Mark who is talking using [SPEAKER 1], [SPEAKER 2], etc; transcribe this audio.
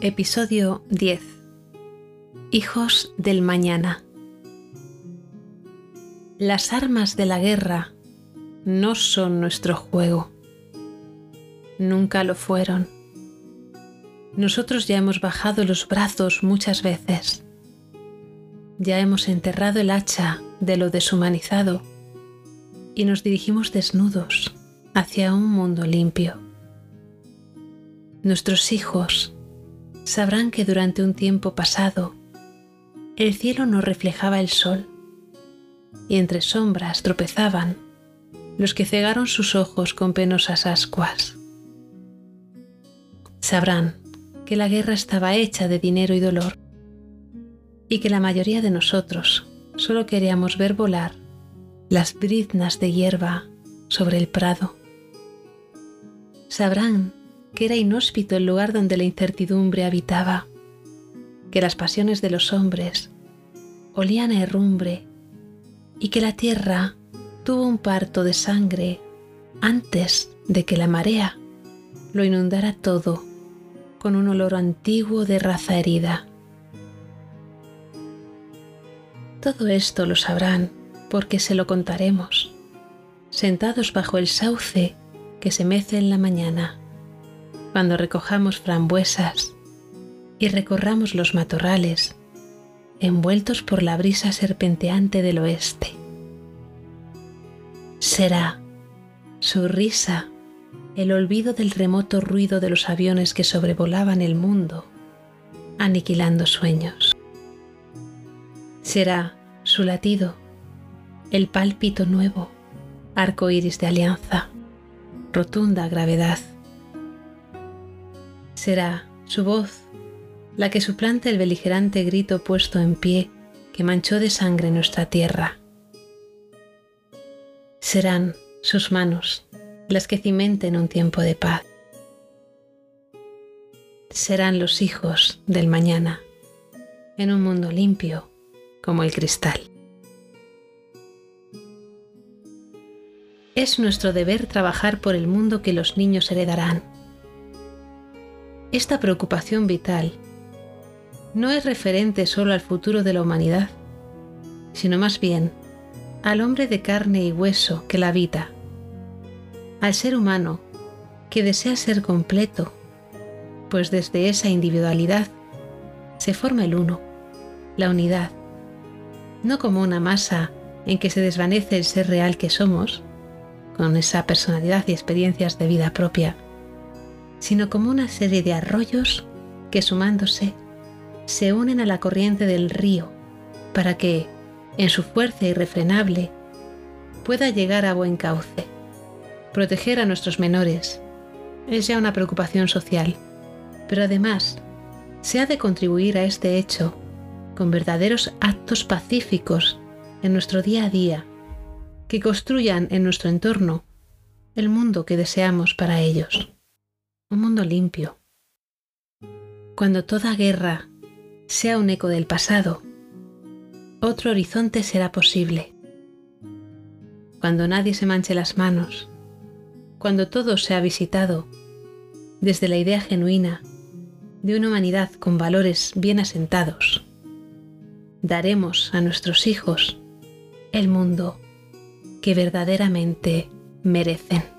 [SPEAKER 1] Episodio 10 Hijos del Mañana Las armas de la guerra no son nuestro juego. Nunca lo fueron. Nosotros ya hemos bajado los brazos muchas veces. Ya hemos enterrado el hacha de lo deshumanizado y nos dirigimos desnudos hacia un mundo limpio. Nuestros hijos sabrán que durante un tiempo pasado el cielo no reflejaba el sol y entre sombras tropezaban los que cegaron sus ojos con penosas ascuas. Sabrán que la guerra estaba hecha de dinero y dolor y que la mayoría de nosotros solo queríamos ver volar las briznas de hierba sobre el prado. Sabrán que era inhóspito el lugar donde la incertidumbre habitaba, que las pasiones de los hombres olían a herrumbre y que la tierra tuvo un parto de sangre antes de que la marea lo inundara todo con un olor antiguo de raza herida. Todo esto lo sabrán porque se lo contaremos, sentados bajo el sauce que se mece en la mañana cuando recojamos frambuesas y recorramos los matorrales envueltos por la brisa serpenteante del oeste. Será su risa el olvido del remoto ruido de los aviones que sobrevolaban el mundo, aniquilando sueños. Será su latido el pálpito nuevo, arco iris de alianza, rotunda gravedad será su voz la que suplante el beligerante grito puesto en pie que manchó de sangre nuestra tierra. Serán sus manos las que cimenten un tiempo de paz. Serán los hijos del mañana en un mundo limpio como el cristal. Es nuestro deber trabajar por el mundo que los niños heredarán esta preocupación vital no es referente solo al futuro de la humanidad, sino más bien al hombre de carne y hueso que la habita, al ser humano que desea ser completo, pues desde esa individualidad se forma el uno, la unidad, no como una masa en que se desvanece el ser real que somos, con esa personalidad y experiencias de vida propia, sino como una serie de arroyos que sumándose se unen a la corriente del río para que, en su fuerza irrefrenable, pueda llegar a buen cauce. Proteger a nuestros menores es ya una preocupación social, pero además se ha de contribuir a este hecho con verdaderos actos pacíficos en nuestro día a día que construyan en nuestro entorno el mundo que deseamos para ellos un mundo limpio. Cuando toda guerra sea un eco del pasado, otro horizonte será posible. Cuando nadie se manche las manos, cuando todo sea visitado desde la idea genuina de una humanidad con valores bien asentados, daremos a nuestros hijos el mundo que verdaderamente merecen.